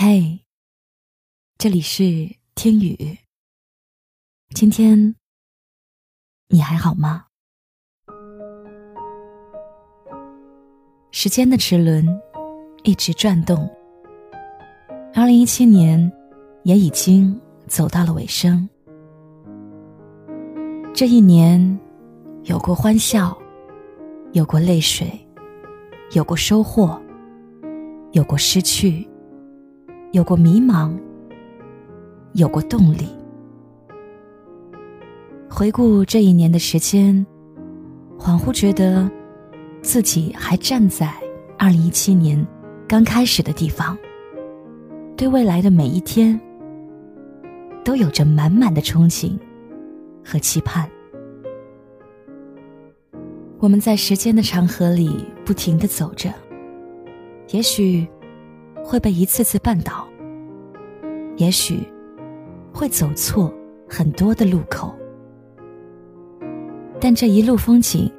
嘿，这里是听雨。今天你还好吗？时间的齿轮一直转动，二零一七年也已经走到了尾声。这一年，有过欢笑，有过泪水，有过收获，有过失去。有过迷茫，有过动力。回顾这一年的时间，恍惚觉得自己还站在二零一七年刚开始的地方，对未来的每一天都有着满满的憧憬和期盼。我们在时间的长河里不停的走着，也许。会被一次次绊倒，也许会走错很多的路口，但这一路风景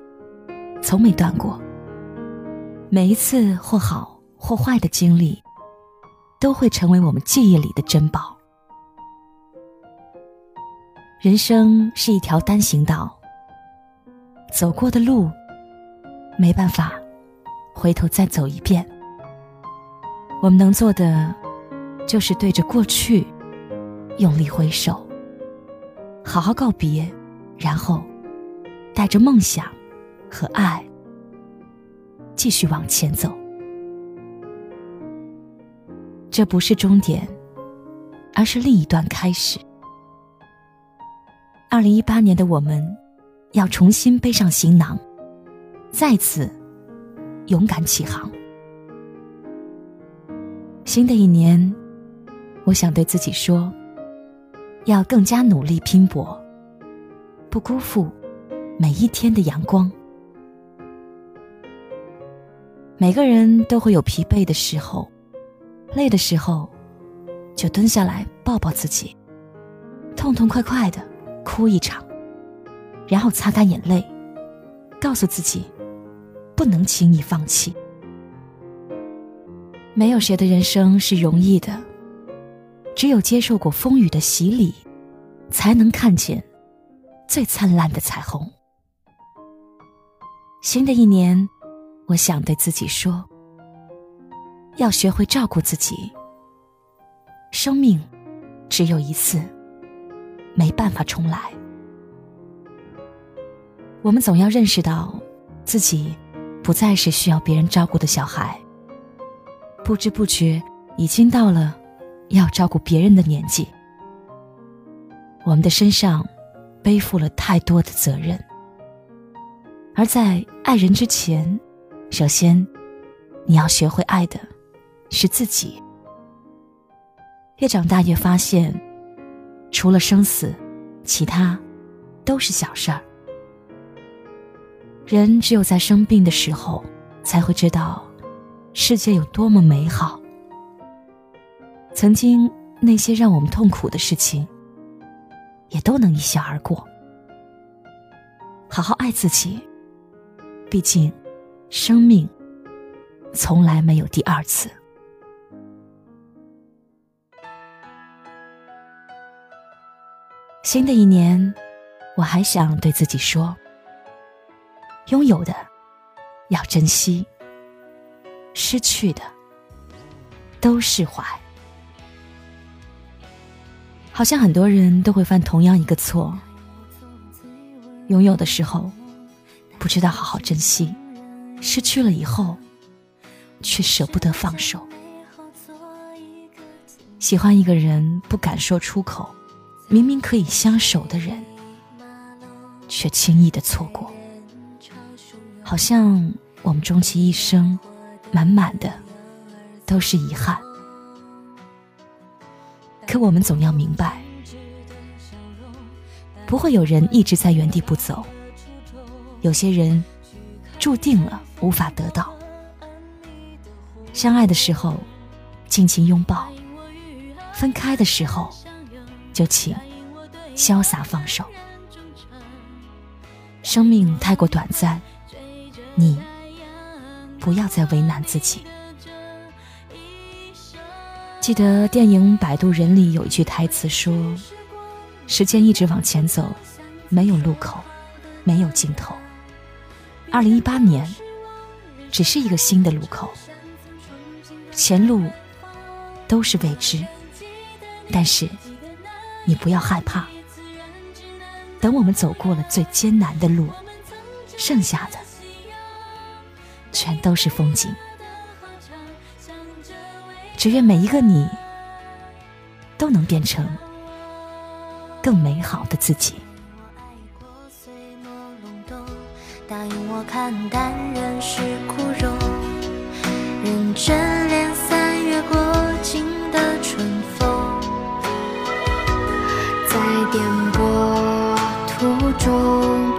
从没断过。每一次或好或坏的经历，都会成为我们记忆里的珍宝。人生是一条单行道，走过的路没办法回头再走一遍。我们能做的，就是对着过去用力挥手，好好告别，然后带着梦想和爱继续往前走。这不是终点，而是另一段开始。二零一八年的我们，要重新背上行囊，再次勇敢起航。新的一年，我想对自己说：要更加努力拼搏，不辜负每一天的阳光。每个人都会有疲惫的时候，累的时候，就蹲下来抱抱自己，痛痛快快的哭一场，然后擦干眼泪，告诉自己不能轻易放弃。没有谁的人生是容易的，只有接受过风雨的洗礼，才能看见最灿烂的彩虹。新的一年，我想对自己说：要学会照顾自己。生命只有一次，没办法重来。我们总要认识到，自己不再是需要别人照顾的小孩。不知不觉，已经到了要照顾别人的年纪。我们的身上背负了太多的责任，而在爱人之前，首先你要学会爱的是自己。越长大越发现，除了生死，其他都是小事儿。人只有在生病的时候，才会知道。世界有多么美好！曾经那些让我们痛苦的事情，也都能一笑而过。好好爱自己，毕竟生命从来没有第二次。新的一年，我还想对自己说：拥有的要珍惜。失去的都释怀，好像很多人都会犯同样一个错：拥有的时候不知道好好珍惜，失去了以后却舍不得放手。喜欢一个人不敢说出口，明明可以相守的人，却轻易的错过。好像我们终其一生。满满的都是遗憾，可我们总要明白，不会有人一直在原地不走。有些人注定了无法得到。相爱的时候，尽情拥抱；分开的时候，就请潇洒放手。生命太过短暂，你。不要再为难自己。记得电影《摆渡人》里有一句台词说：“时间一直往前走，没有路口，没有尽头。二零一八年，只是一个新的路口，前路都是未知。但是，你不要害怕，等我们走过了最艰难的路，剩下的全都是风景。”只愿每一个你都能变成更美好的自己。答应我看淡人世苦衷，认真练三月过境的春风，在颠簸途中，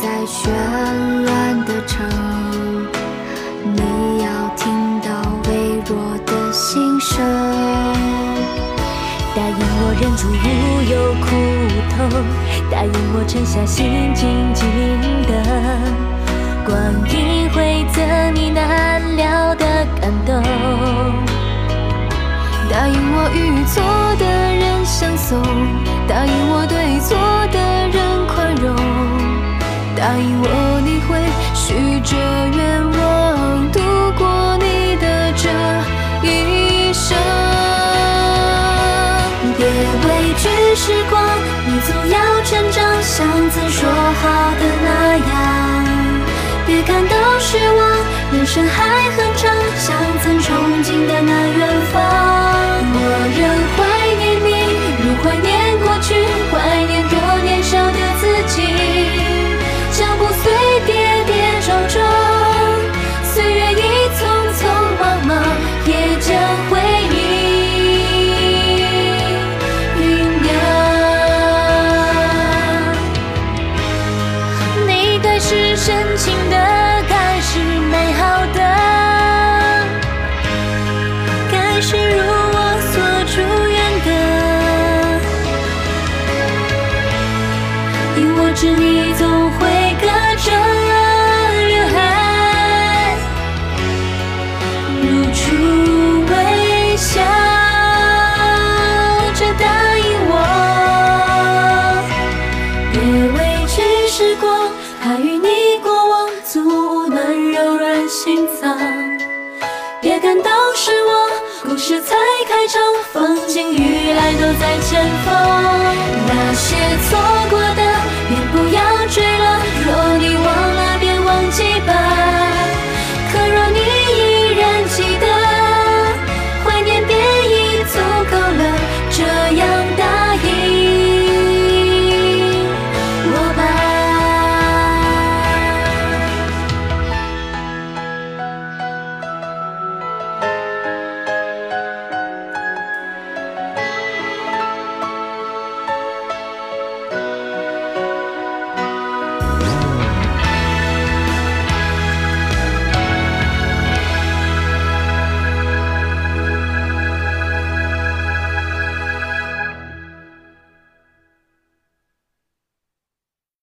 在绚乱的城，我忍住无有苦痛，答应我沉下心静静等，光阴会赠你难了的感动。答应我与错的时光，你总要成长，像曾说好的那样。别感到失望，人生还感到失望故事才开场风景雨来都在前方。那些错